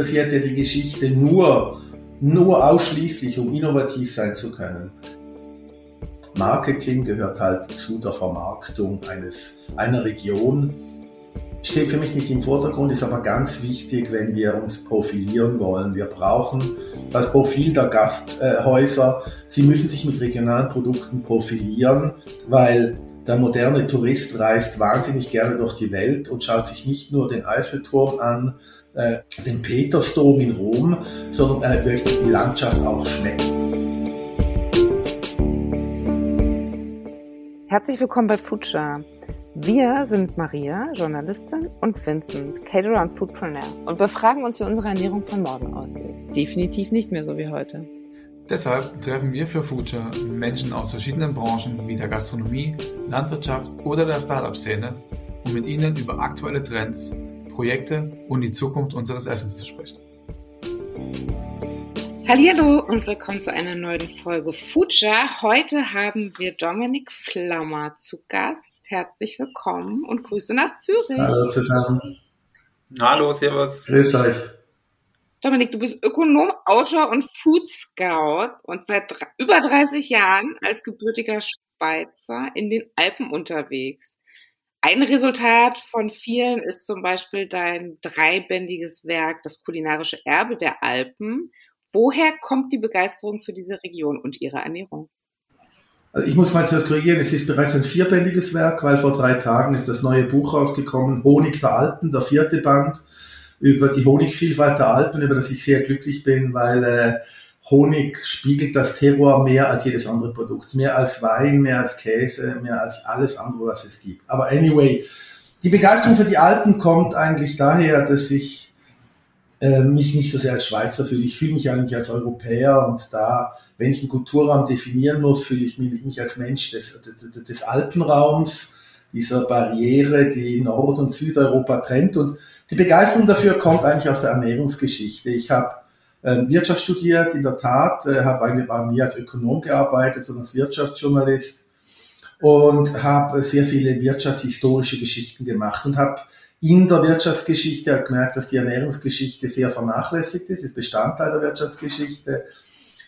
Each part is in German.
interessiert ja die Geschichte nur, nur ausschließlich, um innovativ sein zu können. Marketing gehört halt zu der Vermarktung eines, einer Region. Steht für mich nicht im Vordergrund, ist aber ganz wichtig, wenn wir uns profilieren wollen. Wir brauchen das Profil der Gasthäuser. Sie müssen sich mit regionalen Produkten profilieren, weil der moderne Tourist reist wahnsinnig gerne durch die Welt und schaut sich nicht nur den Eiffelturm an, äh, den Petersdom in Rom, sondern er möchte die Landschaft auch schmecken. Herzlich willkommen bei Future. Wir sind Maria, Journalistin, und Vincent, Caterer und Foodpreneur. Und wir fragen uns, wie unsere Ernährung von morgen aussieht. Definitiv nicht mehr so wie heute. Deshalb treffen wir für Future Menschen aus verschiedenen Branchen wie der Gastronomie, Landwirtschaft oder der Startup-Szene, um mit ihnen über aktuelle Trends, Projekte und die Zukunft unseres Essens zu sprechen. Hallo und willkommen zu einer neuen Folge Future. Heute haben wir Dominik Flammer zu Gast. Herzlich willkommen und Grüße nach Zürich. Hallo zusammen. Hallo, Servus. Grüß euch. Dominik, du bist Ökonom, Autor und Food Scout und seit über 30 Jahren als gebürtiger Schweizer in den Alpen unterwegs. Ein Resultat von vielen ist zum Beispiel dein dreibändiges Werk, das kulinarische Erbe der Alpen. Woher kommt die Begeisterung für diese Region und ihre Ernährung? Also ich muss mal zuerst korrigieren, es ist bereits ein vierbändiges Werk, weil vor drei Tagen ist das neue Buch rausgekommen, Honig der Alpen, der vierte Band über die Honigvielfalt der Alpen, über das ich sehr glücklich bin, weil äh, Honig spiegelt das Terroir mehr als jedes andere Produkt. Mehr als Wein, mehr als Käse, mehr als alles andere, was es gibt. Aber anyway, die Begeisterung für die Alpen kommt eigentlich daher, dass ich äh, mich nicht so sehr als Schweizer fühle. Ich fühle mich eigentlich als Europäer und da, wenn ich einen Kulturraum definieren muss, fühle ich mich, mich als Mensch des, des, des Alpenraums, dieser Barriere, die Nord- und Südeuropa trennt. Und die Begeisterung dafür kommt eigentlich aus der Ernährungsgeschichte. Ich habe Wirtschaft studiert, in der Tat, äh, habe eigentlich nie als Ökonom gearbeitet, sondern als Wirtschaftsjournalist und habe sehr viele wirtschaftshistorische Geschichten gemacht und habe in der Wirtschaftsgeschichte gemerkt, dass die Ernährungsgeschichte sehr vernachlässigt ist, ist Bestandteil der Wirtschaftsgeschichte.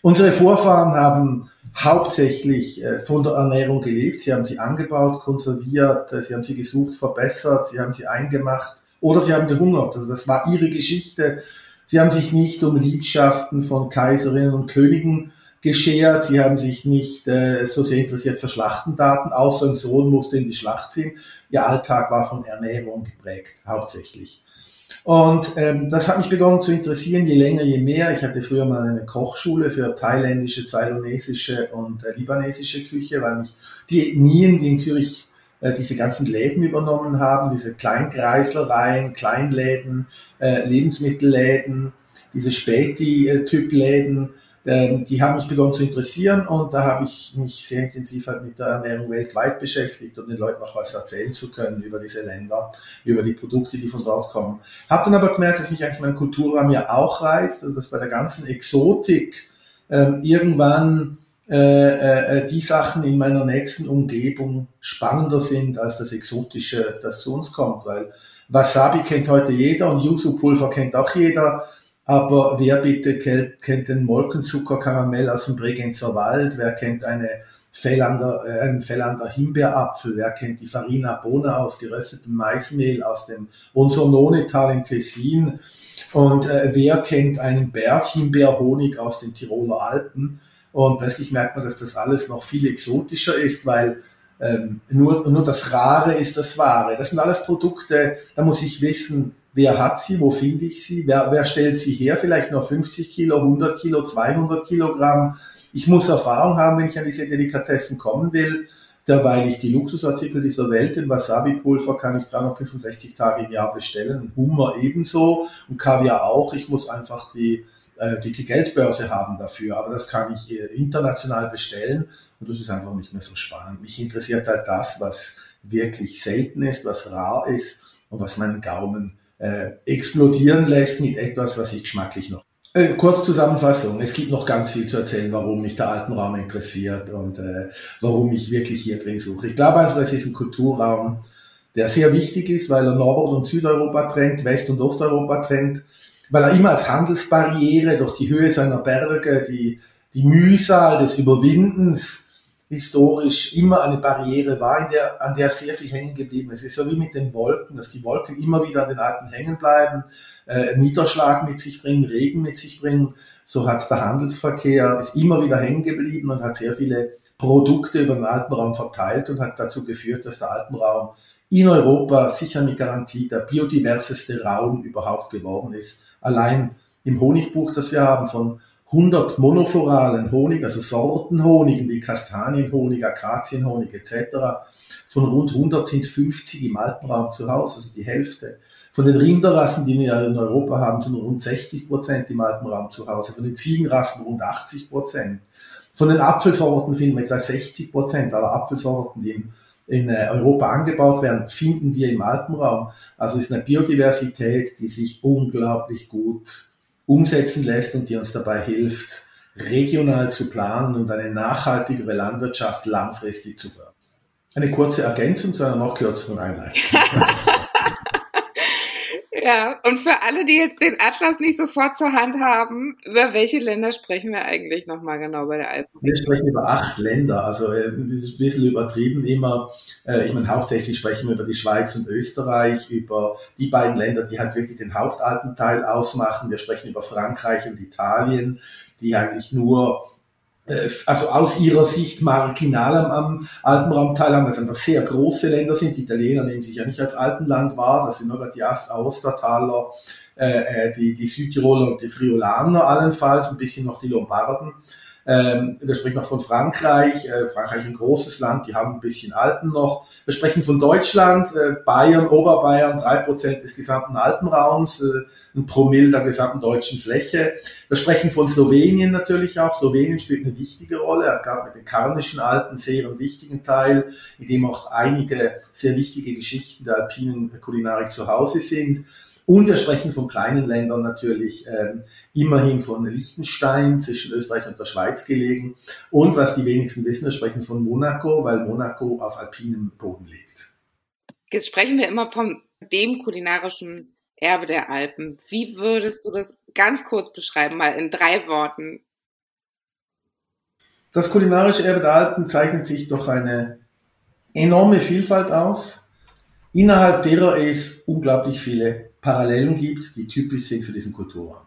Unsere Vorfahren haben hauptsächlich äh, von der Ernährung gelebt. Sie haben sie angebaut, konserviert, äh, sie haben sie gesucht, verbessert, sie haben sie eingemacht oder sie haben gehungert. Also das war ihre Geschichte. Sie haben sich nicht um Liebschaften von Kaiserinnen und Königen geschert. Sie haben sich nicht äh, so sehr interessiert für Schlachtendaten, außer ein Sohn musste in die Schlacht ziehen. Ihr Alltag war von Ernährung geprägt, hauptsächlich. Und ähm, das hat mich begonnen zu interessieren, je länger, je mehr. Ich hatte früher mal eine Kochschule für thailändische, zailonesische und äh, libanesische Küche, weil mich die Ethnien, die in Zürich äh, diese ganzen Läden übernommen haben, diese Kleinkreislereien, Kleinläden, äh, Lebensmittelläden, diese Späti-Typ-Läden, äh, die haben mich begonnen zu interessieren und da habe ich mich sehr intensiv halt mit der Ernährung weltweit beschäftigt, um den Leuten auch was erzählen zu können über diese Länder, über die Produkte, die von dort kommen. Habe dann aber gemerkt, dass mich eigentlich mein Kulturraum ja auch reizt, also dass bei der ganzen Exotik ähm, irgendwann äh, äh, die Sachen in meiner nächsten Umgebung spannender sind als das Exotische, das zu uns kommt, weil Wasabi kennt heute jeder und Yuzu-Pulver kennt auch jeder, aber wer bitte kennt, kennt den Molkenzuckerkaramell aus dem Bregenzer Wald, wer kennt eine Fellander, äh, einen Fellander Himbeerapfel, wer kennt die Farina Bona aus geröstetem Maismehl aus dem Unsononetal im Tessin? Und äh, wer kennt einen Berghimbeerhonig aus den Tiroler Alpen und plötzlich merkt man, dass das alles noch viel exotischer ist, weil ähm, nur, nur das Rare ist das Wahre. Das sind alles Produkte, da muss ich wissen, wer hat sie, wo finde ich sie, wer, wer stellt sie her, vielleicht nur 50 Kilo, 100 Kilo, 200 Kilogramm. Ich muss Erfahrung haben, wenn ich an diese Delikatessen kommen will. Derweil ich die Luxusartikel dieser Welt, den Wasabi-Pulver kann ich 365 Tage im Jahr bestellen, Hummer ebenso und Kaviar auch. Ich muss einfach die äh, die, die Geldbörse haben dafür, aber das kann ich äh, international bestellen und das ist einfach nicht mehr so spannend. Mich interessiert halt das, was wirklich selten ist, was rar ist und was meinen Gaumen äh, explodieren lässt mit etwas, was ich geschmacklich noch. Äh, kurz Zusammenfassung. Es gibt noch ganz viel zu erzählen, warum mich der Alpenraum interessiert und äh, warum ich wirklich hier drin suche. Ich glaube einfach, es ist ein Kulturraum, der sehr wichtig ist, weil er Nord- und Südeuropa trennt, West- und Osteuropa trennt weil er immer als Handelsbarriere durch die Höhe seiner Berge, die, die Mühsal des Überwindens historisch immer eine Barriere war, in der, an der sehr viel hängen geblieben ist. Es ist so wie mit den Wolken, dass die Wolken immer wieder an den Alpen hängen bleiben, äh, Niederschlag mit sich bringen, Regen mit sich bringen. So hat der Handelsverkehr, ist immer wieder hängen geblieben und hat sehr viele Produkte über den Alpenraum verteilt und hat dazu geführt, dass der Alpenraum in Europa sicher mit Garantie der biodiverseste Raum überhaupt geworden ist. Allein im Honigbuch, das wir haben, von 100 monofloralen Honig, also Sortenhonigen wie Kastanienhonig, Akazienhonig etc. Von rund 100 sind 50 im Alpenraum zu Hause, also die Hälfte. Von den Rinderrassen, die wir in Europa haben, sind rund 60 Prozent im Alpenraum zu Hause. Von den Ziegenrassen rund 80 Prozent. Von den Apfelsorten finden wir etwa 60 Prozent aller Apfelsorten, die in, äh, Europa angebaut werden, finden wir im Alpenraum. Also ist eine Biodiversität, die sich unglaublich gut umsetzen lässt und die uns dabei hilft, regional zu planen und eine nachhaltigere Landwirtschaft langfristig zu fördern. Eine kurze Ergänzung zu einer noch kürzeren Einleitung. Ja, und für alle, die jetzt den Atlas nicht sofort zur Hand haben, über welche Länder sprechen wir eigentlich nochmal genau bei der Alpen? Wir sprechen über acht Länder, also äh, das ist ein bisschen übertrieben immer. Äh, ich meine, hauptsächlich sprechen wir über die Schweiz und Österreich, über die beiden Länder, die halt wirklich den Hauptalpenteil ausmachen. Wir sprechen über Frankreich und Italien, die eigentlich nur also aus ihrer Sicht marginal am, am Alpenraum teilhaben, weil es einfach sehr große Länder sind. Die Italiener nehmen sich ja nicht als Alpenland wahr, das sind nur die Austertaler, äh, äh, die, die Südtiroler und die Friulaner allenfalls, ein bisschen noch die Lombarden. Ähm, wir sprechen noch von Frankreich. Äh, Frankreich ein großes Land, die haben ein bisschen Alpen noch. Wir sprechen von Deutschland, äh, Bayern, Oberbayern, drei Prozent des gesamten Alpenraums, äh, ein Promille der gesamten deutschen Fläche. Wir sprechen von Slowenien natürlich auch. Slowenien spielt eine wichtige Rolle. Er gab mit den Karnischen Alpen sehr einen wichtigen Teil, in dem auch einige sehr wichtige Geschichten der alpinen Kulinarik zu Hause sind. Und wir sprechen von kleinen Ländern natürlich, ähm, immerhin von Liechtenstein zwischen Österreich und der Schweiz gelegen. Und was die wenigsten wissen, wir sprechen von Monaco, weil Monaco auf alpinem Boden liegt. Jetzt sprechen wir immer von dem kulinarischen Erbe der Alpen. Wie würdest du das ganz kurz beschreiben, mal in drei Worten? Das kulinarische Erbe der Alpen zeichnet sich durch eine enorme Vielfalt aus, innerhalb derer es unglaublich viele Parallelen gibt, die typisch sind für diesen Kulturraum.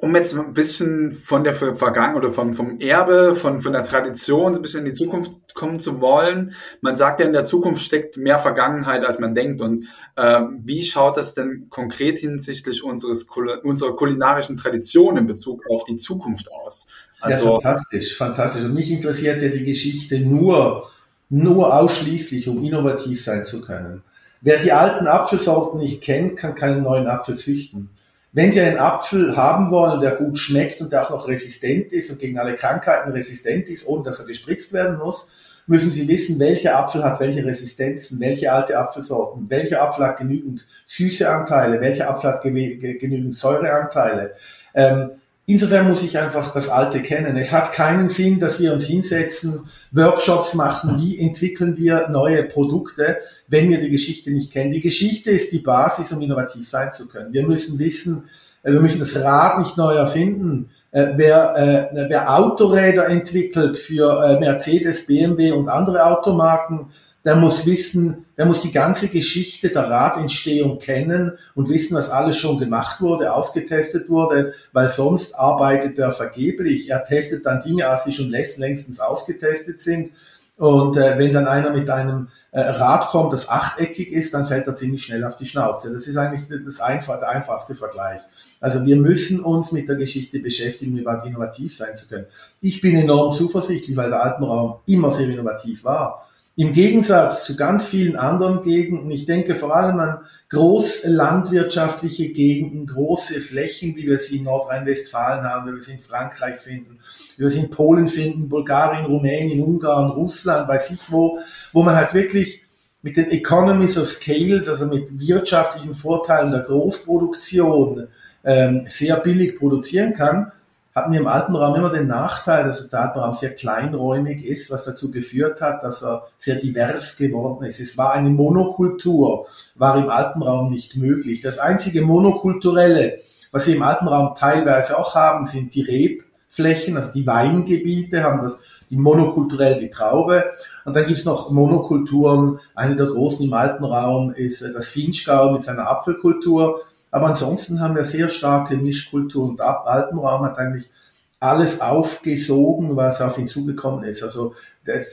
Um jetzt ein bisschen von der Vergangenheit oder vom, vom Erbe, von, von der Tradition ein bisschen in die Zukunft kommen zu wollen. Man sagt ja, in der Zukunft steckt mehr Vergangenheit, als man denkt. Und äh, wie schaut das denn konkret hinsichtlich unseres, unserer kulinarischen Tradition in Bezug auf die Zukunft aus? Also, ja, fantastisch, fantastisch. Und mich interessiert ja die Geschichte nur, nur ausschließlich, um innovativ sein zu können. Wer die alten Apfelsorten nicht kennt, kann keinen neuen Apfel züchten. Wenn Sie einen Apfel haben wollen, der gut schmeckt und der auch noch resistent ist und gegen alle Krankheiten resistent ist, ohne dass er gespritzt werden muss, müssen Sie wissen, welcher Apfel hat welche Resistenzen, welche alte Apfelsorten, welcher Apfel hat genügend süße Anteile, welcher Apfel hat genügend Säureanteile. Ähm, Insofern muss ich einfach das Alte kennen. Es hat keinen Sinn, dass wir uns hinsetzen, Workshops machen, wie entwickeln wir neue Produkte, wenn wir die Geschichte nicht kennen. Die Geschichte ist die Basis, um innovativ sein zu können. Wir müssen wissen, äh, wir müssen das Rad nicht neu erfinden. Äh, wer, äh, wer Autoräder entwickelt für Mercedes, BMW und andere Automarken, der muss wissen, der muss die ganze Geschichte der Radentstehung kennen und wissen, was alles schon gemacht wurde, ausgetestet wurde, weil sonst arbeitet er vergeblich. Er testet dann Dinge aus, die schon längst, längstens ausgetestet sind. Und äh, wenn dann einer mit einem äh, Rad kommt, das achteckig ist, dann fällt er ziemlich schnell auf die Schnauze. Das ist eigentlich das einfach, der einfachste Vergleich. Also wir müssen uns mit der Geschichte beschäftigen, um überhaupt innovativ sein zu können. Ich bin enorm zuversichtlich, weil der Alpenraum immer sehr innovativ war. Im Gegensatz zu ganz vielen anderen Gegenden, ich denke vor allem an großlandwirtschaftliche Gegenden, große Flächen, wie wir sie in Nordrhein-Westfalen haben, wie wir sie in Frankreich finden, wie wir sie in Polen finden, Bulgarien, Rumänien, Ungarn, Russland, weiß ich wo, wo man halt wirklich mit den Economies of Scales, also mit wirtschaftlichen Vorteilen der Großproduktion, ähm, sehr billig produzieren kann hatten wir im Alpenraum immer den Nachteil, dass der Alpenraum sehr kleinräumig ist, was dazu geführt hat, dass er sehr divers geworden ist. Es war eine Monokultur, war im Alpenraum nicht möglich. Das einzige Monokulturelle, Was wir im Alpenraum teilweise auch haben, sind die Rebflächen, also die Weingebiete, haben das die monokulturell die Traube. Und dann gibt's noch Monokulturen. Eine der großen im Alpenraum ist äh, das Finchgau mit seiner Apfelkultur. Aber ansonsten haben wir sehr starke Mischkultur und der Alpenraum hat eigentlich alles aufgesogen, was auf ihn zugekommen ist. Also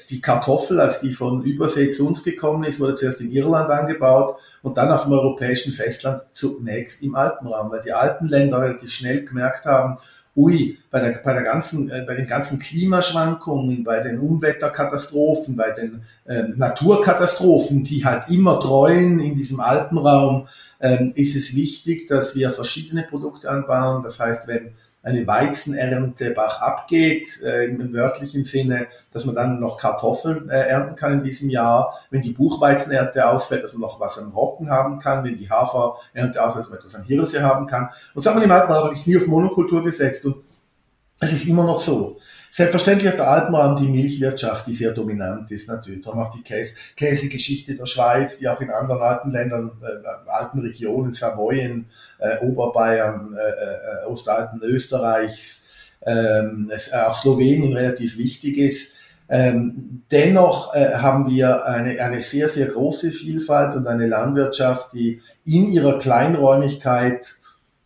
die Kartoffel, als die von Übersee zu uns gekommen ist, wurde zuerst in Irland angebaut und dann auf dem europäischen Festland zunächst im Alpenraum, weil die Alpenländer relativ schnell gemerkt haben, ui, bei, der, bei, der ganzen, äh, bei den ganzen Klimaschwankungen, bei den Unwetterkatastrophen, bei den äh, Naturkatastrophen, die halt immer treuen in diesem Alpenraum, ähm, ist es wichtig, dass wir verschiedene Produkte anbauen. Das heißt, wenn eine Weizenernte bach abgeht, äh, im wörtlichen Sinne, dass man dann noch Kartoffeln äh, ernten kann in diesem Jahr. Wenn die Buchweizenernte ausfällt, dass man noch was am Roggen haben kann. Wenn die Haferernte ausfällt, dass man etwas an Hirse haben kann. Und so haben wir im eigentlich nie auf Monokultur gesetzt. Und es ist immer noch so. Selbstverständlich hat der Alpenraum die Milchwirtschaft, die sehr dominant ist natürlich. Darum auch die Käse, Käsegeschichte der Schweiz, die auch in anderen Alpenländern, äh, Alpenregionen, Savoyen, äh, Oberbayern, äh, äh, Ostalpen Österreichs, ähm, äh, auch Slowenien relativ wichtig ist. Ähm, dennoch äh, haben wir eine, eine sehr, sehr große Vielfalt und eine Landwirtschaft, die in ihrer Kleinräumigkeit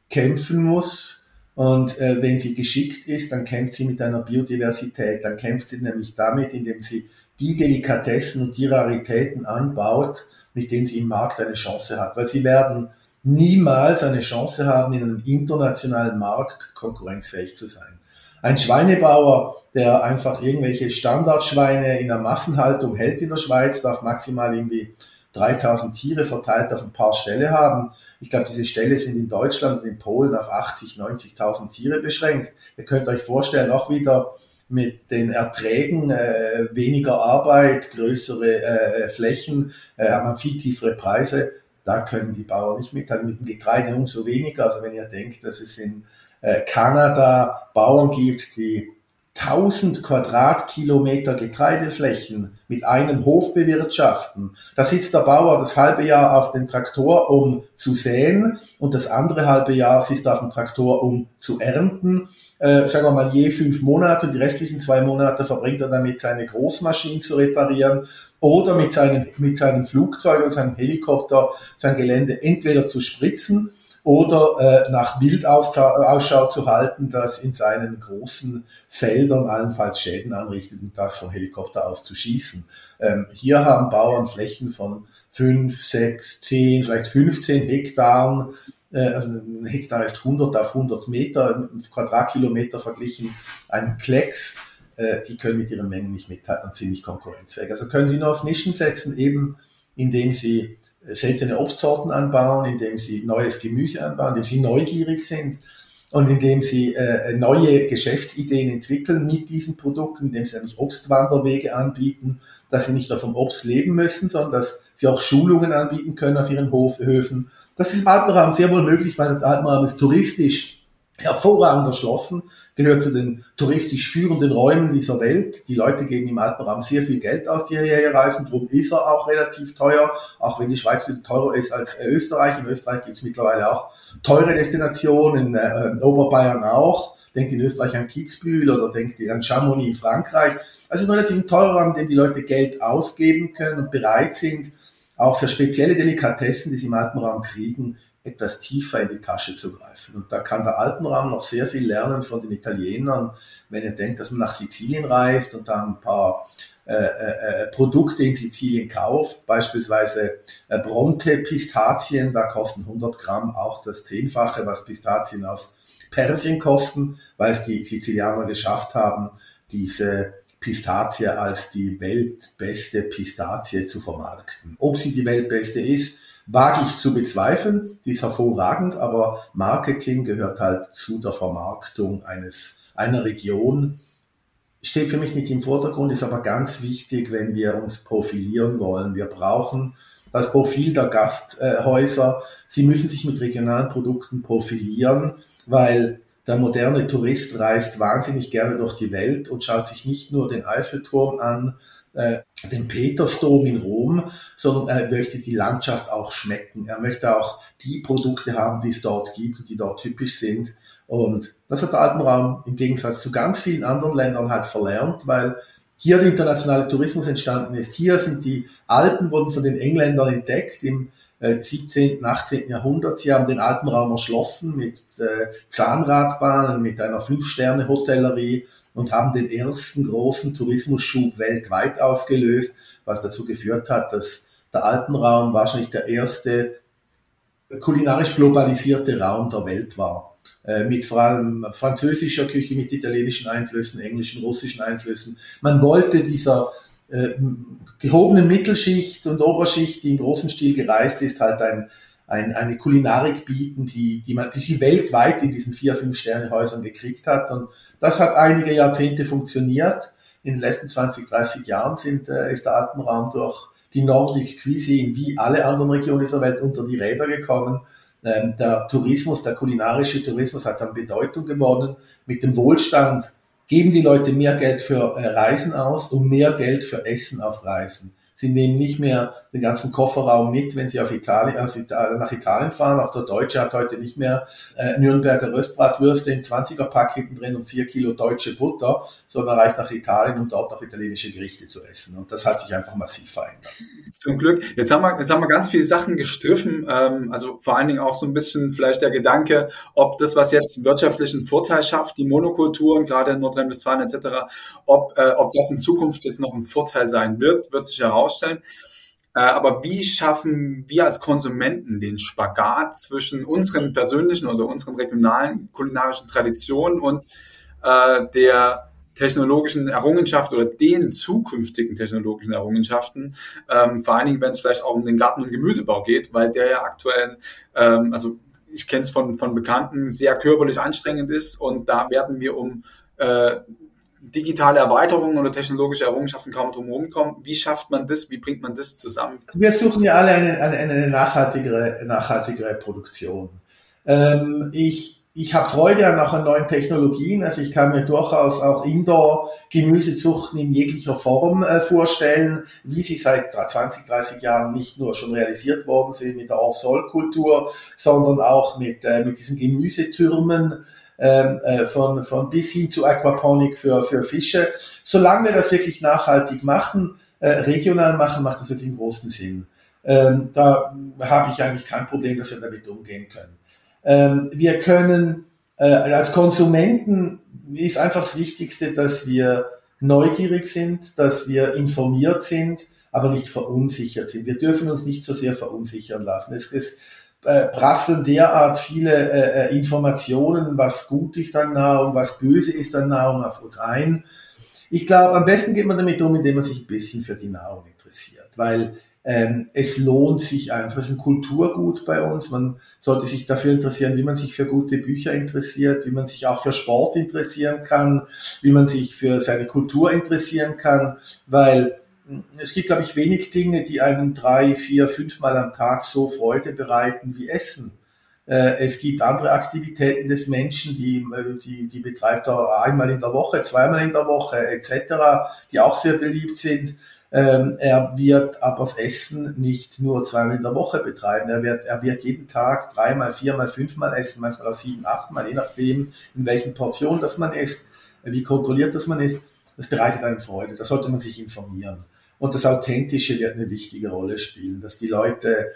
kämpfen muss und äh, wenn sie geschickt ist, dann kämpft sie mit einer Biodiversität. Dann kämpft sie nämlich damit, indem sie die Delikatessen und die Raritäten anbaut, mit denen sie im Markt eine Chance hat. Weil sie werden niemals eine Chance haben, in einem internationalen Markt konkurrenzfähig zu sein. Ein Schweinebauer, der einfach irgendwelche Standardschweine in der Massenhaltung hält in der Schweiz, darf maximal irgendwie 3000 Tiere verteilt auf ein paar Ställe haben. Ich glaube, diese Ställe sind in Deutschland und in Polen auf 80, 90.000 Tiere beschränkt. Ihr könnt euch vorstellen, auch wieder mit den Erträgen, äh, weniger Arbeit, größere äh, Flächen, äh, hat man viel tiefere Preise. Da können die Bauern nicht mithalten. Mit dem Getreide umso weniger. Also wenn ihr denkt, dass es in äh, Kanada Bauern gibt, die 1000 Quadratkilometer Getreideflächen mit einem Hof bewirtschaften. Da sitzt der Bauer das halbe Jahr auf dem Traktor, um zu säen und das andere halbe Jahr sitzt er auf dem Traktor, um zu ernten. Äh, sagen wir mal je fünf Monate und die restlichen zwei Monate verbringt er damit, seine Großmaschinen zu reparieren oder mit seinem, mit seinem Flugzeug oder seinem Helikopter sein Gelände entweder zu spritzen oder äh, nach Wildausschau zu halten, das in seinen großen Feldern allenfalls Schäden anrichtet und das vom Helikopter aus zu schießen. Ähm, hier haben Bauern Flächen von 5, 6, 10, vielleicht 15 Hektaren. Äh, also ein Hektar ist 100 auf 100 Meter, Quadratkilometer verglichen, ein Klecks. Äh, die können mit ihren Mengen nicht mithalten und sind nicht konkurrenzfähig. Also können sie nur auf Nischen setzen, eben indem sie seltene Obstsorten anbauen, indem sie neues Gemüse anbauen, indem sie neugierig sind und indem sie äh, neue Geschäftsideen entwickeln mit diesen Produkten, indem sie nämlich Obstwanderwege anbieten, dass sie nicht nur vom Obst leben müssen, sondern dass sie auch Schulungen anbieten können auf ihren Hof, Höfen. Das ist im Alpenraum sehr wohl möglich, weil der Alpenraum ist touristisch hervorragend erschlossen, gehört zu den touristisch führenden Räumen dieser Welt. Die Leute geben im Alpenraum sehr viel Geld aus, die hierher reisen. Darum ist er auch relativ teuer, auch wenn die Schweiz ein bisschen teurer ist als Österreich. In Österreich gibt es mittlerweile auch teure Destinationen, in, äh, Oberbayern auch. Denkt in Österreich an Kitzbühel oder denkt an Chamonix in Frankreich. Also ein relativ teurer Raum, dem die Leute Geld ausgeben können und bereit sind, auch für spezielle Delikatessen, die sie im Alpenraum kriegen, etwas tiefer in die Tasche zu greifen. Und da kann der Alpenraum noch sehr viel lernen von den Italienern, wenn ihr denkt, dass man nach Sizilien reist und da ein paar äh, äh, äh, Produkte in Sizilien kauft, beispielsweise äh, Bronte Pistazien, da kosten 100 Gramm auch das Zehnfache, was Pistazien aus Persien kosten, weil es die Sizilianer geschafft haben, diese Pistazie als die weltbeste Pistazie zu vermarkten. Ob sie die weltbeste ist, wage ich zu bezweifeln. Die ist hervorragend, aber Marketing gehört halt zu der Vermarktung eines, einer Region. Steht für mich nicht im Vordergrund, ist aber ganz wichtig, wenn wir uns profilieren wollen. Wir brauchen das Profil der Gasthäuser. Sie müssen sich mit regionalen Produkten profilieren, weil der moderne Tourist reist wahnsinnig gerne durch die Welt und schaut sich nicht nur den Eiffelturm an, äh, den Petersdom in Rom, sondern er möchte die Landschaft auch schmecken. Er möchte auch die Produkte haben, die es dort gibt und die dort typisch sind. Und das hat der Alpenraum im Gegensatz zu ganz vielen anderen Ländern halt verlernt, weil hier der internationale Tourismus entstanden ist. Hier sind die Alpen wurden von den Engländern entdeckt im 17., äh, 18. Jahrhundert. Sie haben den Alpenraum erschlossen mit äh, Zahnradbahnen, mit einer Fünf-Sterne-Hotellerie und haben den ersten großen Tourismusschub weltweit ausgelöst, was dazu geführt hat, dass der Alpenraum wahrscheinlich der erste kulinarisch globalisierte Raum der Welt war. Äh, mit vor allem französischer Küche, mit italienischen Einflüssen, englischen, russischen Einflüssen. Man wollte dieser gehobenen Mittelschicht und Oberschicht, die im großen Stil gereist ist, halt ein, ein, eine Kulinarik bieten, die, die, man, die sie weltweit in diesen vier, fünf Sterne-Häusern gekriegt hat. Und das hat einige Jahrzehnte funktioniert. In den letzten 20, 30 Jahren sind, äh, ist der Alpenraum durch die Nordic Cuisine wie alle anderen Regionen dieser Welt unter die Räder gekommen. Ähm, der Tourismus, der kulinarische Tourismus hat an Bedeutung gewonnen. Mit dem Wohlstand geben die Leute mehr Geld für äh, Reisen aus und mehr Geld für Essen auf Reisen. Sie nehmen nicht mehr den ganzen Kofferraum mit, wenn sie auf Italien, also nach Italien fahren. Auch der Deutsche hat heute nicht mehr äh, Nürnberger Röstbratwürste im 20er-Pack hinten drin und vier Kilo deutsche Butter, sondern reist nach Italien, um dort auch italienische Gerichte zu essen. Und das hat sich einfach massiv verändert. Zum Glück. Jetzt haben wir, jetzt haben wir ganz viele Sachen gestriffen. Ähm, also vor allen Dingen auch so ein bisschen vielleicht der Gedanke, ob das, was jetzt wirtschaftlichen Vorteil schafft, die Monokulturen, gerade in Nordrhein-Westfalen etc., ob, äh, ob das in Zukunft jetzt noch ein Vorteil sein wird, wird sich herausstellen. Äh, aber wie schaffen wir als Konsumenten den Spagat zwischen unseren persönlichen oder unseren regionalen kulinarischen Traditionen und äh, der technologischen Errungenschaft oder den zukünftigen technologischen Errungenschaften, ähm, vor allen Dingen, wenn es vielleicht auch um den Garten- und Gemüsebau geht, weil der ja aktuell, ähm, also ich kenne es von, von Bekannten, sehr körperlich anstrengend ist und da werden wir um äh, digitale Erweiterungen oder technologische Errungenschaften kaum drum herum kommen. Wie schafft man das? Wie bringt man das zusammen? Wir suchen ja alle eine, eine, eine nachhaltigere, nachhaltigere Produktion. Ähm, ich ich habe Freude an auch an neuen Technologien. Also ich kann mir durchaus auch Indoor-Gemüsezuchten in jeglicher Form äh, vorstellen, wie sie seit 20, 30 Jahren nicht nur schon realisiert worden sind mit der Hors-Sol-Kultur, sondern auch mit, äh, mit diesen Gemüsetürmen äh, von, von bis hin zu Aquaponik für, für Fische. Solange wir das wirklich nachhaltig machen, äh, regional machen, macht das wirklich einen großen Sinn. Ähm, da habe ich eigentlich kein Problem, dass wir damit umgehen können. Ähm, wir können äh, als Konsumenten ist einfach das Wichtigste, dass wir neugierig sind, dass wir informiert sind, aber nicht verunsichert sind. Wir dürfen uns nicht so sehr verunsichern lassen. Es, es äh, prasseln derart viele äh, äh, Informationen, was gut ist an Nahrung, was böse ist an Nahrung auf uns ein. Ich glaube, am besten geht man damit um, indem man sich ein bisschen für die Nahrung interessiert, weil ähm, es lohnt sich einfach. Es ist ein Kulturgut bei uns. Man sollte sich dafür interessieren, wie man sich für gute Bücher interessiert, wie man sich auch für Sport interessieren kann, wie man sich für seine Kultur interessieren kann, weil es gibt, glaube ich, wenig Dinge, die einem drei, vier, fünfmal am Tag so Freude bereiten wie Essen. Äh, es gibt andere Aktivitäten des Menschen, die, äh, die, die betreibt er einmal in der Woche, zweimal in der Woche etc., die auch sehr beliebt sind. Ähm, er wird aber das Essen nicht nur zweimal in der Woche betreiben. Er wird, er wird jeden Tag dreimal, viermal, fünfmal essen, manchmal auch sieben, achtmal, je nachdem, in welchen Portionen das man isst, wie kontrolliert das man isst. Das bereitet einem Freude. Da sollte man sich informieren. Und das Authentische wird eine wichtige Rolle spielen, dass die Leute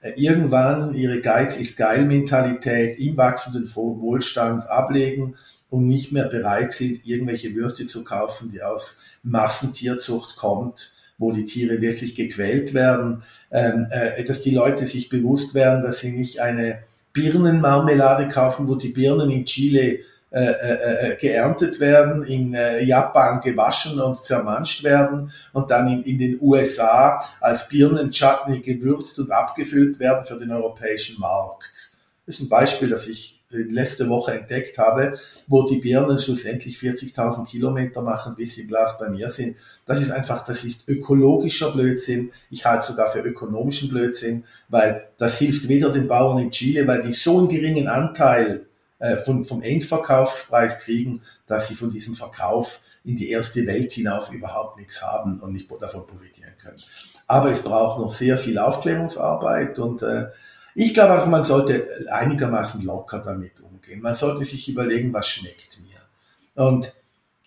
äh, irgendwann ihre Geiz ist geil Mentalität im wachsenden Wohlstand ablegen und nicht mehr bereit sind, irgendwelche Würste zu kaufen, die aus Massentierzucht kommt, wo die Tiere wirklich gequält werden, ähm, äh, dass die Leute sich bewusst werden, dass sie nicht eine Birnenmarmelade kaufen, wo die Birnen in Chile äh, äh, äh, geerntet werden, in äh, Japan gewaschen und zermanscht werden und dann in, in den USA als Birnenchutney gewürzt und abgefüllt werden für den europäischen Markt. Das ist ein Beispiel, das ich letzte Woche entdeckt habe, wo die Birnen schlussendlich 40.000 Kilometer machen, bis sie im Glas bei mir sind. Das ist einfach, das ist ökologischer Blödsinn. Ich halte sogar für ökonomischen Blödsinn, weil das hilft weder den Bauern in Chile, weil die so einen geringen Anteil äh, von, vom Endverkaufspreis kriegen, dass sie von diesem Verkauf in die erste Welt hinauf überhaupt nichts haben und nicht davon profitieren können. Aber es braucht noch sehr viel Aufklärungsarbeit und äh, ich glaube einfach, man sollte einigermaßen locker damit umgehen. Man sollte sich überlegen, was schmeckt mir. Und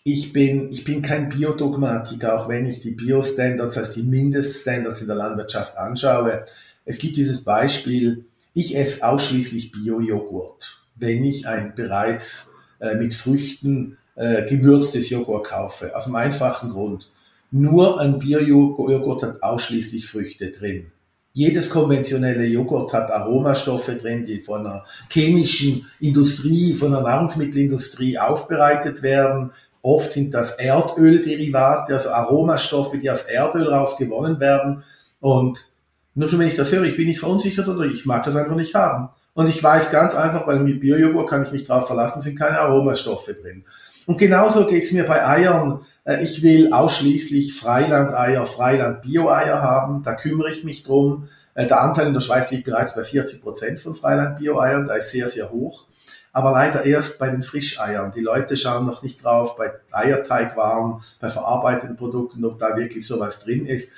ich bin, ich bin kein Biodogmatiker, auch wenn ich die Biostandards als die Mindeststandards in der Landwirtschaft anschaue. Es gibt dieses Beispiel, ich esse ausschließlich Bio-Joghurt, wenn ich ein bereits äh, mit Früchten äh, gewürztes Joghurt kaufe. Aus dem einfachen Grund. Nur ein Bio-Joghurt hat ausschließlich Früchte drin. Jedes konventionelle Joghurt hat Aromastoffe drin, die von einer chemischen Industrie, von der Nahrungsmittelindustrie aufbereitet werden. Oft sind das Erdölderivate, also Aromastoffe, die aus Erdöl rausgewonnen werden. Und nur schon wenn ich das höre, ich bin nicht verunsichert oder ich mag das einfach nicht haben. Und ich weiß ganz einfach, weil mit Biojoghurt kann ich mich drauf verlassen, sind keine Aromastoffe drin. Und genauso geht's mir bei Eiern. Äh, ich will ausschließlich Freilandeier, Freiland-Bio-Eier haben. Da kümmere ich mich drum. Äh, der Anteil in der Schweiz liegt bereits bei 40 Prozent von Freiland-Bio-Eiern. Da ist sehr, sehr hoch. Aber leider erst bei den Frischeiern. Die Leute schauen noch nicht drauf, bei Eierteigwaren, bei verarbeiteten Produkten, ob da wirklich sowas drin ist.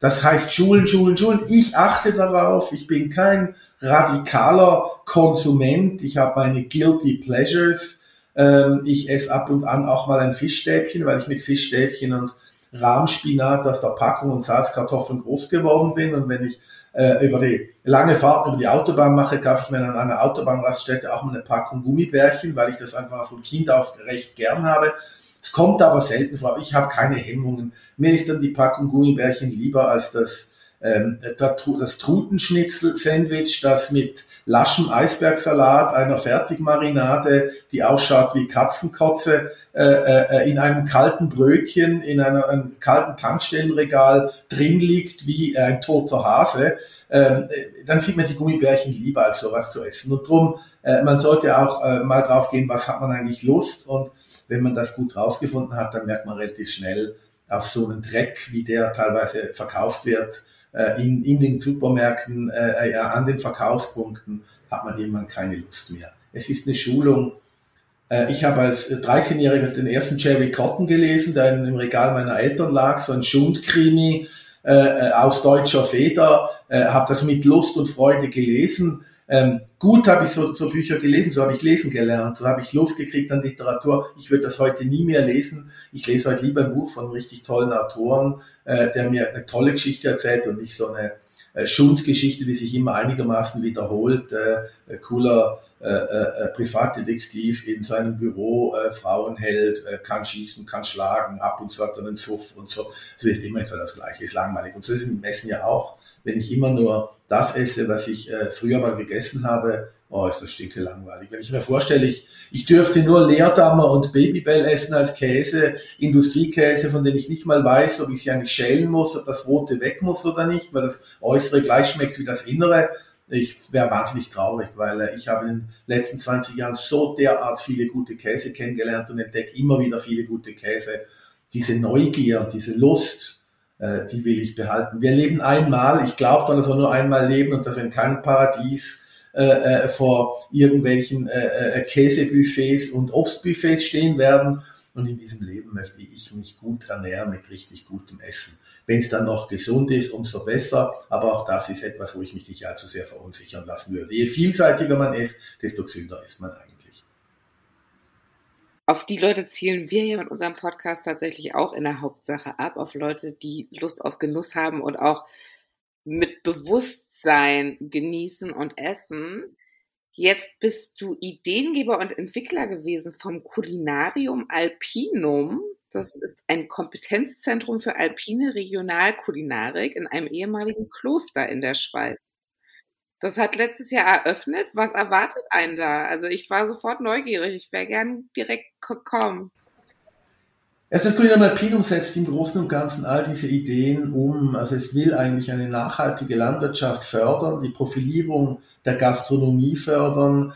Das heißt Schulen, Schulen, Schulen. Ich achte darauf. Ich bin kein radikaler Konsument. Ich habe meine Guilty Pleasures ähm, ich esse ab und an auch mal ein Fischstäbchen, weil ich mit Fischstäbchen und Rahmspinat aus der Packung und Salzkartoffeln groß geworden bin. Und wenn ich äh, über die lange Fahrten über die Autobahn mache, kaufe ich mir an einer Autobahnraststätte auch mal eine Packung Gummibärchen, weil ich das einfach von Kind auf recht gern habe. Es kommt aber selten vor. Ich habe keine Hemmungen. Mir ist dann die Packung Gummibärchen lieber als das, ähm, das Trutenschnitzel-Sandwich, das mit laschem Eisbergsalat, einer Fertigmarinade, die ausschaut wie Katzenkotze, äh, äh, in einem kalten Brötchen, in einem kalten Tankstellenregal drin liegt wie ein toter Hase, ähm, äh, dann sieht man die Gummibärchen lieber als sowas zu essen. Und drum, äh, man sollte auch äh, mal drauf gehen, was hat man eigentlich Lust und wenn man das gut rausgefunden hat, dann merkt man relativ schnell auf so einen Dreck, wie der teilweise verkauft wird, äh, in, in den Supermärkten, äh, ja, an den Verkaufspunkten hat man irgendwann keine Lust mehr. Es ist eine Schulung. Äh, ich habe als 13-Jähriger den ersten Jerry Cotton gelesen, der im Regal meiner Eltern lag, so ein Schundkrimi äh, aus deutscher Feder, äh, habe das mit Lust und Freude gelesen ähm, gut habe ich so, so Bücher gelesen, so habe ich lesen gelernt, so habe ich Lust gekriegt an Literatur. Ich würde das heute nie mehr lesen. Ich lese heute lieber ein Buch von richtig tollen Autoren, äh, der mir eine tolle Geschichte erzählt und nicht so eine äh, Schundgeschichte, die sich immer einigermaßen wiederholt. Äh, cooler äh, äh, Privatdetektiv in seinem Büro äh, Frauen hält, äh, kann schießen, kann schlagen, ab und zu hat er einen Suff und so. Es ist immer etwa das Gleiche, ist langweilig. Und so ist es im Essen ja auch wenn ich immer nur das esse, was ich äh, früher mal gegessen habe, oh, ist das stinke langweilig. Wenn ich mir vorstelle, ich, ich dürfte nur Leerdammer und Babybell essen als Käse, Industriekäse, von denen ich nicht mal weiß, ob ich sie eigentlich schälen muss, ob das Rote weg muss oder nicht, weil das Äußere gleich schmeckt wie das Innere. Ich wäre wahnsinnig traurig, weil äh, ich habe in den letzten 20 Jahren so derart viele gute Käse kennengelernt und entdecke immer wieder viele gute Käse. Diese Neugier, diese Lust, äh, die will ich behalten. Wir leben einmal, ich glaube dann, dass wir nur einmal leben und dass wir in keinem Paradies äh, äh, vor irgendwelchen äh, äh, Käsebuffets und Obstbuffets stehen werden. Und in diesem Leben möchte ich mich gut ernähren mit richtig gutem Essen. Wenn es dann noch gesund ist, umso besser. Aber auch das ist etwas, wo ich mich nicht allzu sehr verunsichern lassen würde. Je vielseitiger man ist, desto gesünder ist man eigentlich auf die Leute zielen wir ja mit unserem Podcast tatsächlich auch in der Hauptsache ab, auf Leute, die Lust auf Genuss haben und auch mit Bewusstsein genießen und essen. Jetzt bist du Ideengeber und Entwickler gewesen vom Kulinarium Alpinum. Das ist ein Kompetenzzentrum für alpine Regionalkulinarik in einem ehemaligen Kloster in der Schweiz. Das hat letztes Jahr eröffnet. Was erwartet einen da? Also ich war sofort neugierig. Ich wäre gern direkt gekommen. Erst das Culinarium Alpinum setzt im Großen und Ganzen all diese Ideen um. Also es will eigentlich eine nachhaltige Landwirtschaft fördern, die Profilierung der Gastronomie fördern,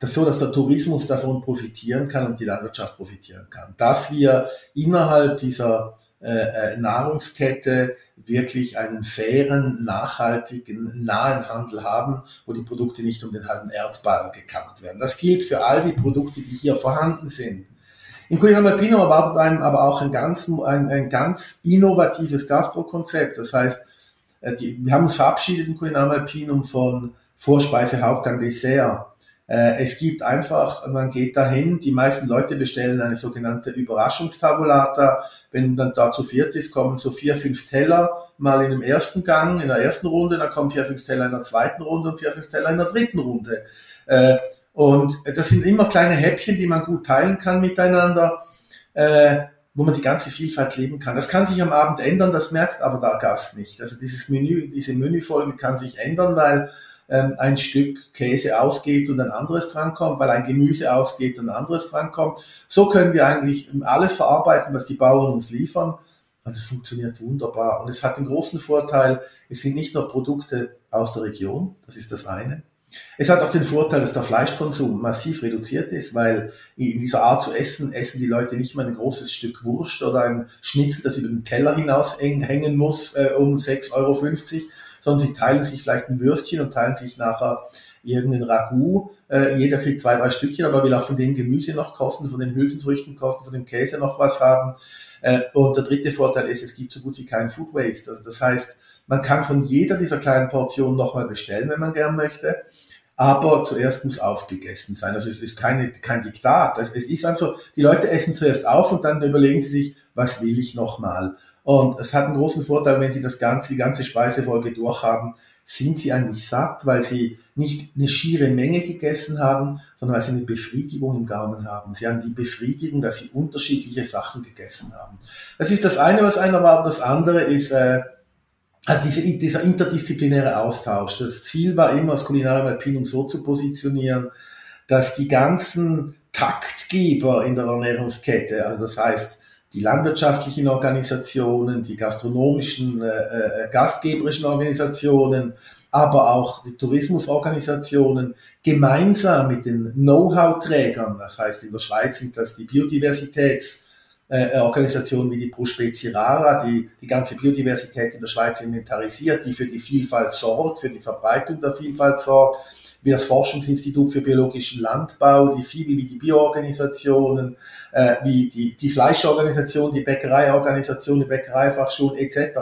das so, dass der Tourismus davon profitieren kann und die Landwirtschaft profitieren kann. Dass wir innerhalb dieser äh, äh Nahrungskette wirklich einen fairen, nachhaltigen, nahen Handel haben, wo die Produkte nicht um den halben Erdball gekappt werden. Das gilt für all die Produkte, die hier vorhanden sind. Culinarium Alpinum erwartet einem aber auch ein ganz, ein, ein ganz innovatives Gastrokonzept. Das heißt, äh, die, wir haben uns verabschiedet im Culinarium Alpinum von Vorspeise, Hauptgang, Dessert. Äh, es gibt einfach, man geht dahin, die meisten Leute bestellen eine sogenannte Überraschungstabulata. Wenn dann da zu viert ist, kommen so vier, fünf Teller mal in dem ersten Gang, in der ersten Runde, dann kommen vier, fünf Teller in der zweiten Runde und vier, fünf Teller in der dritten Runde. Äh, und das sind immer kleine Häppchen, die man gut teilen kann miteinander, äh, wo man die ganze Vielfalt leben kann. Das kann sich am Abend ändern, das merkt aber der Gast nicht. Also dieses Menü, diese Menüfolge kann sich ändern, weil ähm, ein Stück Käse ausgeht und ein anderes drankommt, weil ein Gemüse ausgeht und ein anderes drankommt. So können wir eigentlich alles verarbeiten, was die Bauern uns liefern. Und es funktioniert wunderbar. Und es hat den großen Vorteil, es sind nicht nur Produkte aus der Region, das ist das eine. Es hat auch den Vorteil, dass der Fleischkonsum massiv reduziert ist, weil in dieser Art zu essen, essen die Leute nicht mehr ein großes Stück Wurst oder ein Schnitzel, das über den Teller hinaus hängen muss, äh, um 6,50 Euro, sondern sie teilen sich vielleicht ein Würstchen und teilen sich nachher irgendein Ragout. Äh, jeder kriegt zwei, drei Stückchen, aber will auch von dem Gemüse noch kosten, von den Hülsenfrüchten kosten, von dem Käse noch was haben. Äh, und der dritte Vorteil ist, es gibt so gut wie keinen Food Waste. Also das heißt, man kann von jeder dieser kleinen Portionen nochmal bestellen, wenn man gern möchte. Aber zuerst muss aufgegessen sein. Also es ist keine, kein Diktat. Es ist also, die Leute essen zuerst auf und dann überlegen sie sich, was will ich nochmal? Und es hat einen großen Vorteil, wenn Sie das ganze, die ganze Speisefolge durchhaben, sind Sie eigentlich satt, weil Sie nicht eine schiere Menge gegessen haben, sondern weil Sie eine Befriedigung im Gaumen haben. Sie haben die Befriedigung, dass Sie unterschiedliche Sachen gegessen haben. Das ist das eine, was einer war. Das andere ist äh, diese, dieser interdisziplinäre Austausch. Das Ziel war immer, das Kulinarium Alpinum so zu positionieren, dass die ganzen Taktgeber in der Ernährungskette, also das heißt, die landwirtschaftlichen Organisationen, die gastronomischen, äh, äh, gastgeberischen Organisationen, aber auch die Tourismusorganisationen gemeinsam mit den Know-how-Trägern, das heißt in der Schweiz sind das die Biodiversitätsorganisationen wie die Pro Specie Rara, die die ganze Biodiversität in der Schweiz inventarisiert, die für die Vielfalt sorgt, für die Verbreitung der Vielfalt sorgt, wie das Forschungsinstitut für biologischen Landbau, die FIBI, wie die Bioorganisationen, äh, wie die, die Fleischorganisation, die Bäckereiorganisation, die Bäckereifachschule etc.,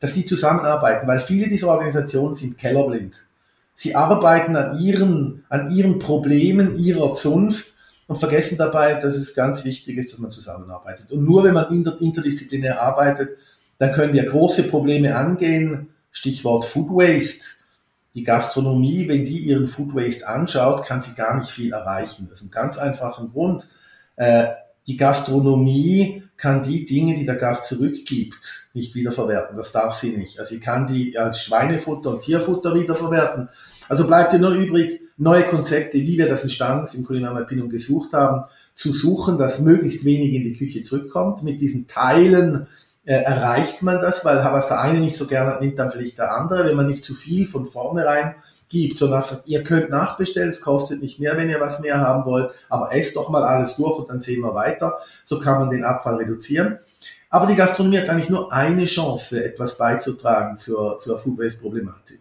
dass die zusammenarbeiten, weil viele dieser Organisationen sind kellerblind. Sie arbeiten an ihren, an ihren Problemen ihrer Zunft und vergessen dabei, dass es ganz wichtig ist, dass man zusammenarbeitet. Und nur wenn man interdisziplinär arbeitet, dann können wir große Probleme angehen. Stichwort Food Waste. Die Gastronomie, wenn die ihren Food Waste anschaut, kann sie gar nicht viel erreichen. Das ist ein ganz einfacher Grund. Äh, die Gastronomie kann die Dinge, die der Gast zurückgibt, nicht wiederverwerten. Das darf sie nicht. Also sie kann die als Schweinefutter und Tierfutter wiederverwerten. Also bleibt ihr nur übrig, neue Konzepte, wie wir das in Standes im Kulinarium Alpinum gesucht haben, zu suchen, dass möglichst wenig in die Küche zurückkommt. Mit diesen Teilen äh, erreicht man das, weil was der eine nicht so gerne hat, nimmt dann vielleicht der andere. Wenn man nicht zu viel von vornherein gibt, sondern sagt, ihr könnt nachbestellen, es kostet nicht mehr, wenn ihr was mehr haben wollt, aber esst doch mal alles durch und dann sehen wir weiter. So kann man den Abfall reduzieren. Aber die Gastronomie hat eigentlich nur eine Chance, etwas beizutragen zur, zur Food Waste Problematik.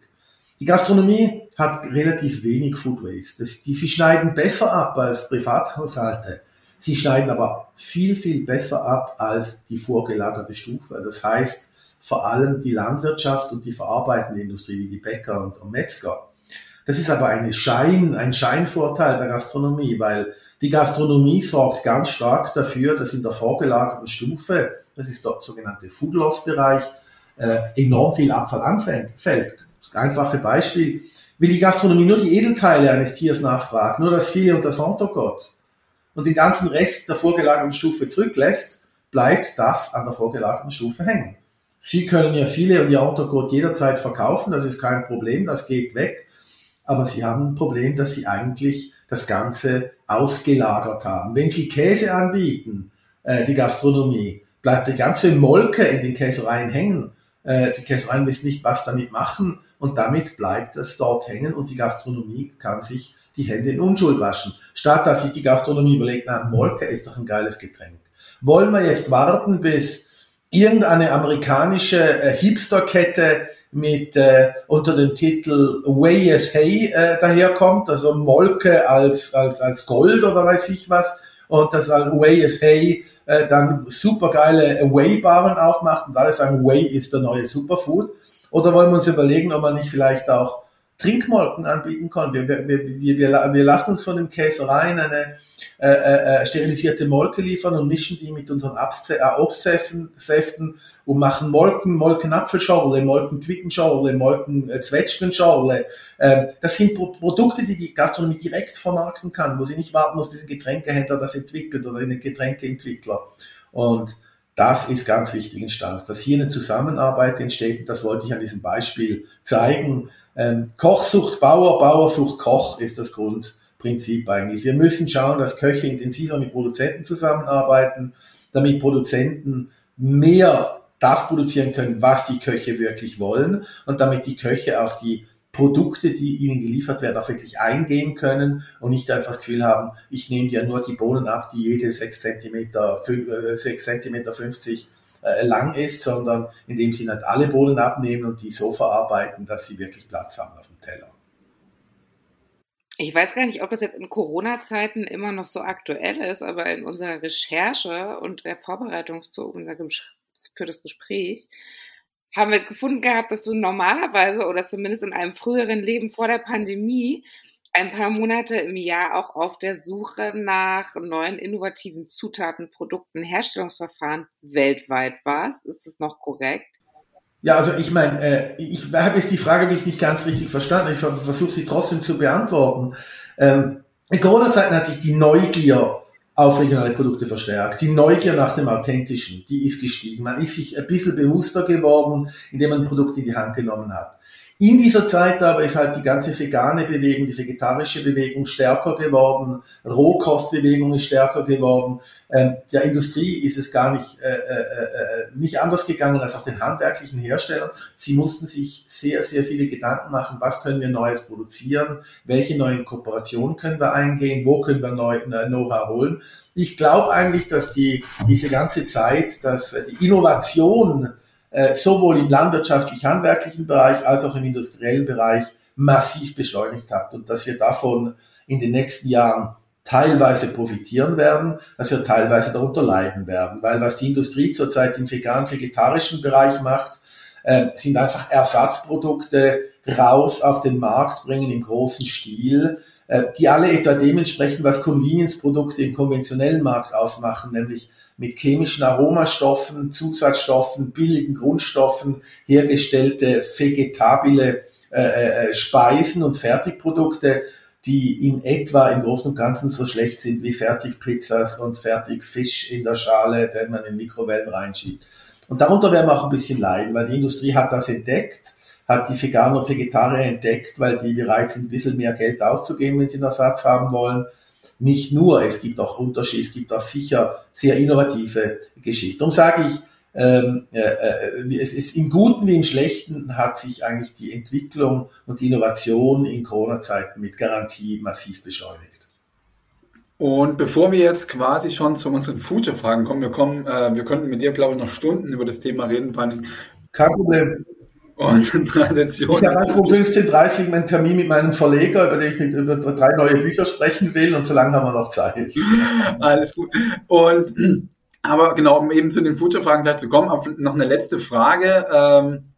Die Gastronomie hat relativ wenig Food Waste. Das, die, sie schneiden besser ab als Privathaushalte. Sie schneiden aber viel, viel besser ab als die vorgelagerte Stufe. Das heißt, vor allem die Landwirtschaft und die verarbeitende Industrie wie die Bäcker und Metzger das ist aber eine Schein, ein Scheinvorteil der Gastronomie, weil die Gastronomie sorgt ganz stark dafür, dass in der vorgelagerten Stufe, das ist der sogenannte Food Loss Bereich, äh, enorm viel Abfall anfällt. Einfache Beispiel, will die Gastronomie nur die Edelteile eines Tiers nachfragt, nur das Filet und das Entrecôte und den ganzen Rest der vorgelagerten Stufe zurücklässt, bleibt das an der vorgelagerten Stufe hängen. Sie können ja Filet und Ihr Entrecôte jederzeit verkaufen, das ist kein Problem, das geht weg aber sie haben ein Problem, dass sie eigentlich das Ganze ausgelagert haben. Wenn sie Käse anbieten, äh, die Gastronomie, bleibt die ganze Molke in den Käsereien hängen. Äh, die Käsereien wissen nicht, was damit machen und damit bleibt es dort hängen und die Gastronomie kann sich die Hände in Unschuld waschen. Statt dass sich die Gastronomie überlegt, na, Molke ist doch ein geiles Getränk. Wollen wir jetzt warten, bis irgendeine amerikanische äh, Hipsterkette mit äh, unter dem Titel Way as Hay äh, daherkommt, also Molke als, als, als Gold oder weiß ich was, und das sagen Way is Hey, äh, dann supergeile Whey-Baren aufmacht und alle sagen, Whey ist der neue Superfood. Oder wollen wir uns überlegen, ob man nicht vielleicht auch Trinkmolken anbieten kann. Wir, wir, wir, wir, wir lassen uns von den Käsereien eine äh, äh, sterilisierte Molke liefern und mischen die mit unseren äh, Obstsäften Säften und machen Molken, Molkenapfelschorle, Molkenquickenschorle, Molkenzwetschgenschorle. Äh, das sind Pro Produkte, die die Gastronomie direkt vermarkten kann, wo sie nicht warten muss, bis ein Getränkehändler das entwickelt oder ein Getränkeentwickler. Und das ist ganz wichtig in Stars, dass hier eine Zusammenarbeit entsteht. Das wollte ich an diesem Beispiel zeigen. Ähm, Koch Bauer, Bauer sucht Koch ist das Grundprinzip eigentlich. Wir müssen schauen, dass Köche intensiver mit Produzenten zusammenarbeiten, damit Produzenten mehr das produzieren können, was die Köche wirklich wollen und damit die Köche auf die Produkte, die ihnen geliefert werden, auch wirklich eingehen können und nicht einfach das Gefühl haben, ich nehme dir nur die Bohnen ab, die jede 6 cm, 6 cm 50 lang ist, sondern indem sie nicht alle Bohnen abnehmen und die so verarbeiten, dass sie wirklich Platz haben auf dem Teller. Ich weiß gar nicht, ob das jetzt in Corona-Zeiten immer noch so aktuell ist, aber in unserer Recherche und der Vorbereitung zu unser, für das Gespräch haben wir gefunden gehabt, dass du normalerweise oder zumindest in einem früheren Leben vor der Pandemie ein paar Monate im Jahr auch auf der Suche nach neuen innovativen Zutaten, Produkten, Herstellungsverfahren weltweit warst. Ist das noch korrekt? Ja, also ich meine, äh, ich habe jetzt die Frage wirklich nicht ganz richtig verstanden. Ich versuche sie trotzdem zu beantworten. Ähm, in Corona-Zeiten hat sich die Neugier auf regionale Produkte verstärkt. Die Neugier nach dem Authentischen, die ist gestiegen. Man ist sich ein bisschen bewusster geworden, indem man ein Produkt in die Hand genommen hat. In dieser Zeit aber ist halt die ganze vegane Bewegung, die vegetarische Bewegung stärker geworden, Rohkostbewegung ist stärker geworden. Ähm, der Industrie ist es gar nicht, äh, äh, äh, nicht anders gegangen als auch den handwerklichen Herstellern. Sie mussten sich sehr, sehr viele Gedanken machen, was können wir Neues produzieren, welche neuen Kooperationen können wir eingehen, wo können wir neu äh, Know-how holen. Ich glaube eigentlich, dass die, diese ganze Zeit, dass äh, die Innovation äh, sowohl im landwirtschaftlich-handwerklichen Bereich als auch im industriellen Bereich massiv beschleunigt hat und dass wir davon in den nächsten Jahren teilweise profitieren werden, dass wir teilweise darunter leiden werden. Weil was die Industrie zurzeit im vegan-vegetarischen Bereich macht, äh, sind einfach Ersatzprodukte raus auf den Markt bringen im großen Stil, äh, die alle etwa dementsprechend, was Convenience-Produkte im konventionellen Markt ausmachen, nämlich mit chemischen Aromastoffen, Zusatzstoffen, billigen Grundstoffen hergestellte vegetabile äh, äh, Speisen und Fertigprodukte, die in etwa im Großen und Ganzen so schlecht sind wie Fertigpizzas und Fertigfisch in der Schale, den man in Mikrowellen reinschiebt. Und darunter werden wir auch ein bisschen leiden, weil die Industrie hat das entdeckt, hat die Veganer und Vegetarier entdeckt, weil die bereit sind, ein bisschen mehr Geld auszugeben, wenn sie einen Ersatz haben wollen nicht nur, es gibt auch Unterschiede, es gibt auch sicher sehr innovative Geschichten. Darum sage ich, ähm, äh, äh, es ist im Guten wie im Schlechten hat sich eigentlich die Entwicklung und die Innovation in Corona-Zeiten mit Garantie massiv beschleunigt. Und bevor wir jetzt quasi schon zu unseren Future-Fragen kommen, wir kommen, äh, wir könnten mit dir, glaube ich, noch Stunden über das Thema reden. Kein Problem und Tradition. Ich habe einfach um 15.30 Uhr meinen Termin mit meinem Verleger, über den ich mit über drei neue Bücher sprechen will und so lange haben wir noch Zeit. Alles gut. Und aber genau, um eben zu den Future-Fragen gleich zu kommen, noch eine letzte Frage. Ähm,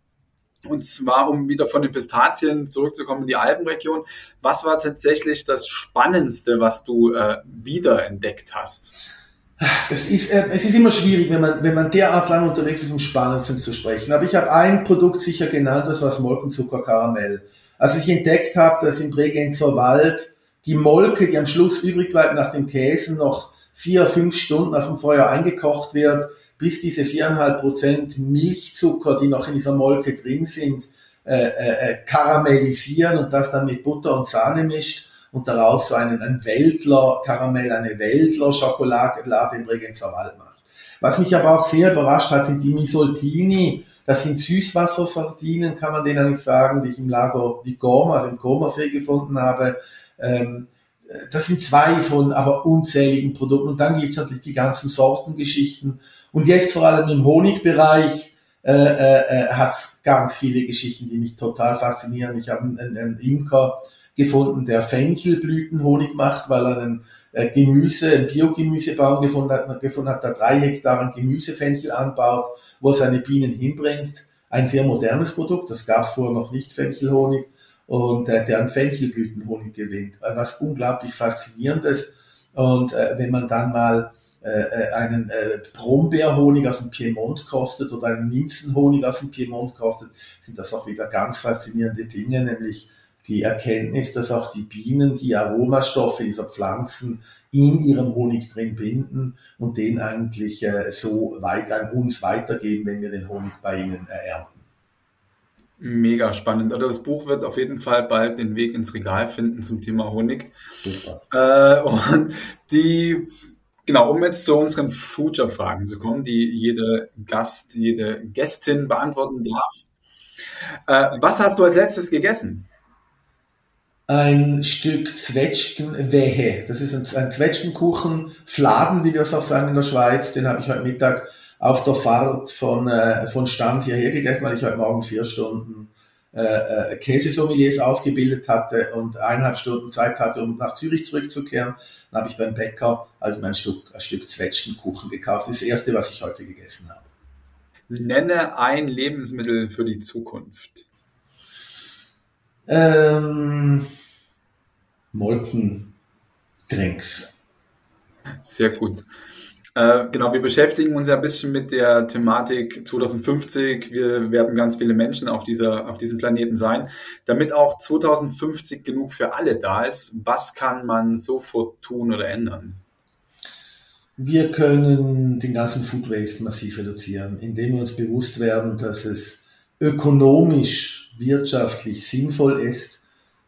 und zwar, um wieder von den Pistazien zurückzukommen in die Alpenregion. Was war tatsächlich das Spannendste, was du äh, wiederentdeckt hast? Es ist, äh, es ist immer schwierig, wenn man, wenn man derart lang unterwegs ist, um Spannendsten zu sprechen. Aber ich habe ein Produkt sicher genannt, das war das Molkenzuckerkaramell. Als ich entdeckt habe, dass im Bregenzer Wald die Molke, die am Schluss übrig bleibt nach dem Käsen, noch vier, fünf Stunden auf dem Feuer eingekocht wird, bis diese viereinhalb Prozent Milchzucker, die noch in dieser Molke drin sind, äh, äh, äh karamellisieren und das dann mit Butter und Sahne mischt und daraus so einen, ein Weltler-Karamell, eine Weltler-Schokolade im Bregenzer Wald macht. Was mich aber auch sehr überrascht hat, sind die Misoltini. Das sind Süßwassersardinen, kann man denen eigentlich sagen, die ich im Lago di Goma, also im Gomersee gefunden habe. Ähm, das sind zwei von aber unzähligen Produkten. Und dann gibt es natürlich die ganzen Sortengeschichten. Und jetzt vor allem im Honigbereich äh, äh, hat es ganz viele Geschichten, die mich total faszinieren. Ich habe einen, einen Imker gefunden, der Fenchelblütenhonig macht, weil er einen äh, Gemüse, einen Biogemüsebaum gefunden hat, gefunden hat, der drei Hektar Gemüsefenchel anbaut, wo er seine Bienen hinbringt. Ein sehr modernes Produkt, das gab es vorher noch nicht, Fenchelhonig, und äh, der einen Fenchelblütenhonig gewinnt. Äh, was unglaublich faszinierendes. Und äh, wenn man dann mal äh, äh, einen äh, Brombeerhonig aus dem Piemont kostet oder einen Minzenhonig aus dem Piemont kostet, sind das auch wieder ganz faszinierende Dinge, nämlich die Erkenntnis, dass auch die Bienen die Aromastoffe dieser Pflanzen in ihrem Honig drin binden und den eigentlich äh, so weit an uns weitergeben, wenn wir den Honig bei ihnen äh, ernten. Mega spannend. Also das Buch wird auf jeden Fall bald den Weg ins Regal finden zum Thema Honig. Super. Äh, und die, genau, um jetzt zu unseren Future-Fragen zu kommen, die jede Gast, jede Gästin beantworten darf. Äh, was hast du als letztes gegessen? Ein Stück Zwetschgenwehe. Das ist ein, ein Zwetschgenkuchen, Fladen, wie wir es auch sagen in der Schweiz. Den habe ich heute Mittag auf der Fahrt von, äh, von Stanz hierher gegessen, weil ich heute Morgen vier Stunden äh, äh, Käsesommeliers ausgebildet hatte und eineinhalb Stunden Zeit hatte, um nach Zürich zurückzukehren. Dann habe ich beim Bäcker also ein Stück, ein Stück Zwetschgenkuchen gekauft. Das erste, was ich heute gegessen habe. Nenne ein Lebensmittel für die Zukunft. Ähm, Molkendrinks. Sehr gut. Äh, genau, wir beschäftigen uns ja ein bisschen mit der Thematik 2050. Wir werden ganz viele Menschen auf, dieser, auf diesem Planeten sein. Damit auch 2050 genug für alle da ist, was kann man sofort tun oder ändern? Wir können den ganzen Food Waste massiv reduzieren, indem wir uns bewusst werden, dass es ökonomisch, wirtschaftlich sinnvoll ist,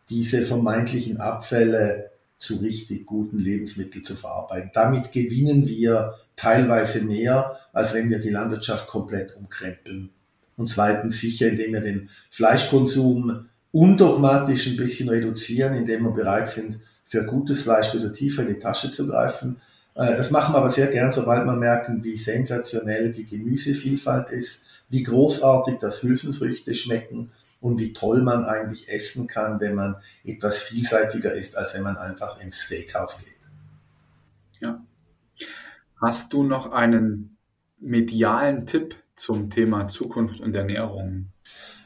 diese vermeintlichen Abfälle zu richtig guten Lebensmitteln zu verarbeiten. Damit gewinnen wir teilweise mehr, als wenn wir die Landwirtschaft komplett umkrempeln. Und zweitens sicher, indem wir den Fleischkonsum undogmatisch ein bisschen reduzieren, indem wir bereit sind, für gutes Fleisch wieder tiefer in die Tasche zu greifen. Äh, das machen wir aber sehr gern, sobald wir merken, wie sensationell die Gemüsevielfalt ist, wie großartig das Hülsenfrüchte schmecken und wie toll man eigentlich essen kann, wenn man etwas vielseitiger ist, als wenn man einfach ins Steakhouse geht. Ja. Hast du noch einen medialen Tipp zum Thema Zukunft und Ernährung?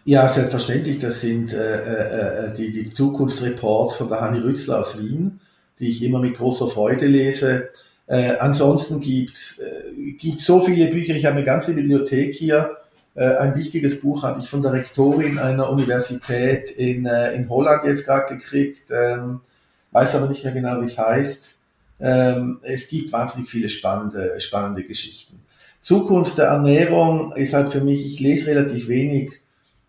Ja, selbstverständlich. Das sind äh, äh, äh die, die Zukunftsreports von der Hanni Rützler aus Wien, die ich immer mit großer Freude lese. Äh, ansonsten gibt es äh, so viele Bücher. Ich habe eine ganze Bibliothek hier ein wichtiges Buch habe ich von der Rektorin einer Universität in, äh, in Holland jetzt gerade gekriegt, ähm, weiß aber nicht mehr genau, wie es heißt. Ähm, es gibt wahnsinnig viele spannende, spannende Geschichten. Zukunft der Ernährung ist halt für mich, ich lese relativ wenig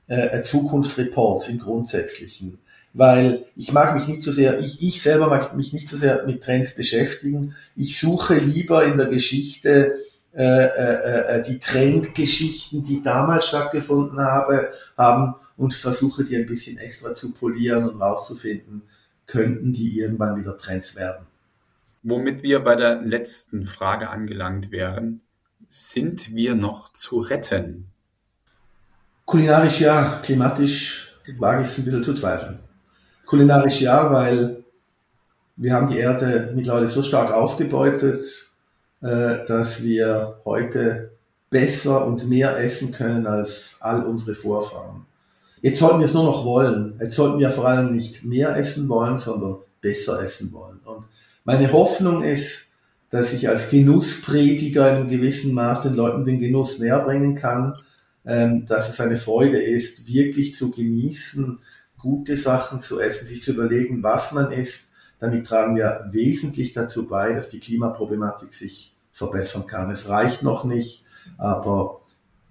äh, Zukunftsreports im Grundsätzlichen, weil ich mag mich nicht so sehr, ich, ich selber mag mich nicht so sehr mit Trends beschäftigen. Ich suche lieber in der Geschichte äh, äh, äh, die Trendgeschichten, die damals stattgefunden habe, haben und versuche die ein bisschen extra zu polieren und rauszufinden, könnten die irgendwann wieder Trends werden. Womit wir bei der letzten Frage angelangt wären, sind wir noch zu retten? Kulinarisch ja, klimatisch wage ich es ein bisschen zu zweifeln. Kulinarisch ja, weil wir haben die Erde mittlerweile so stark ausgebeutet, äh, dass wir heute besser und mehr essen können als all unsere Vorfahren. Jetzt sollten wir es nur noch wollen. Jetzt sollten wir vor allem nicht mehr essen wollen, sondern besser essen wollen. Und meine Hoffnung ist, dass ich als Genussprediger in einem gewissen Maß den Leuten den Genuss näher bringen kann, ähm, dass es eine Freude ist, wirklich zu genießen, gute Sachen zu essen, sich zu überlegen, was man isst. Damit tragen wir wesentlich dazu bei, dass die Klimaproblematik sich verbessern kann. Es reicht noch nicht, aber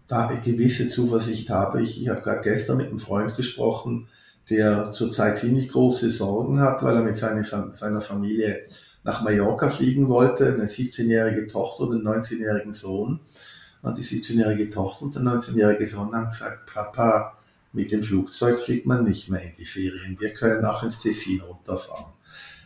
da gewisse Zuversicht habe ich. Ich habe gerade gestern mit einem Freund gesprochen, der zurzeit ziemlich große Sorgen hat, weil er mit seiner Familie nach Mallorca fliegen wollte, eine 17-jährige Tochter und einen 19-jährigen Sohn. Und die 17-jährige Tochter und der 19-jährige Sohn haben gesagt, Papa, mit dem Flugzeug fliegt man nicht mehr in die Ferien. Wir können auch ins Tessin runterfahren.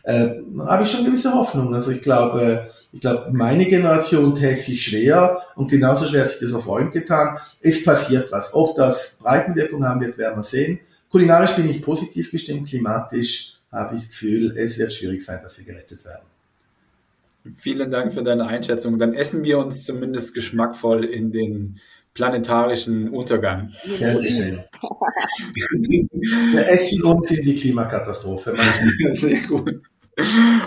Äh, habe ich schon gewisse Hoffnung. Also ich glaube, ich glaube, meine Generation täte sich schwer und genauso schwer hat sich das auf Freund getan. Es passiert was. Ob das Breitenwirkung haben wird, werden wir sehen. Kulinarisch bin ich positiv gestimmt, klimatisch habe ich das Gefühl, es wird schwierig sein, dass wir gerettet werden. Vielen Dank für deine Einschätzung. Dann essen wir uns zumindest geschmackvoll in den planetarischen Untergang. Geschehen. Der Essgrund sind die Klimakatastrophe. Sehr gut.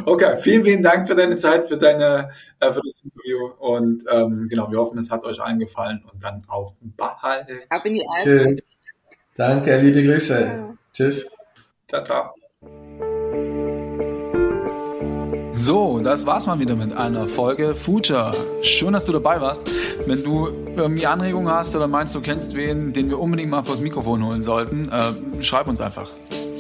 Okay, vielen, vielen Dank für deine Zeit, für deine, äh, für das Interview und ähm, genau, wir hoffen, es hat euch allen gefallen und dann auf bald. Ab in die Tschüss. Danke, liebe Grüße. Ja. Tschüss. Ciao, ciao. So, das war's mal wieder mit einer Folge Future. Schön, dass du dabei warst. Wenn du irgendwie Anregungen hast oder meinst, du kennst wen, den wir unbedingt mal vors Mikrofon holen sollten, äh, schreib uns einfach.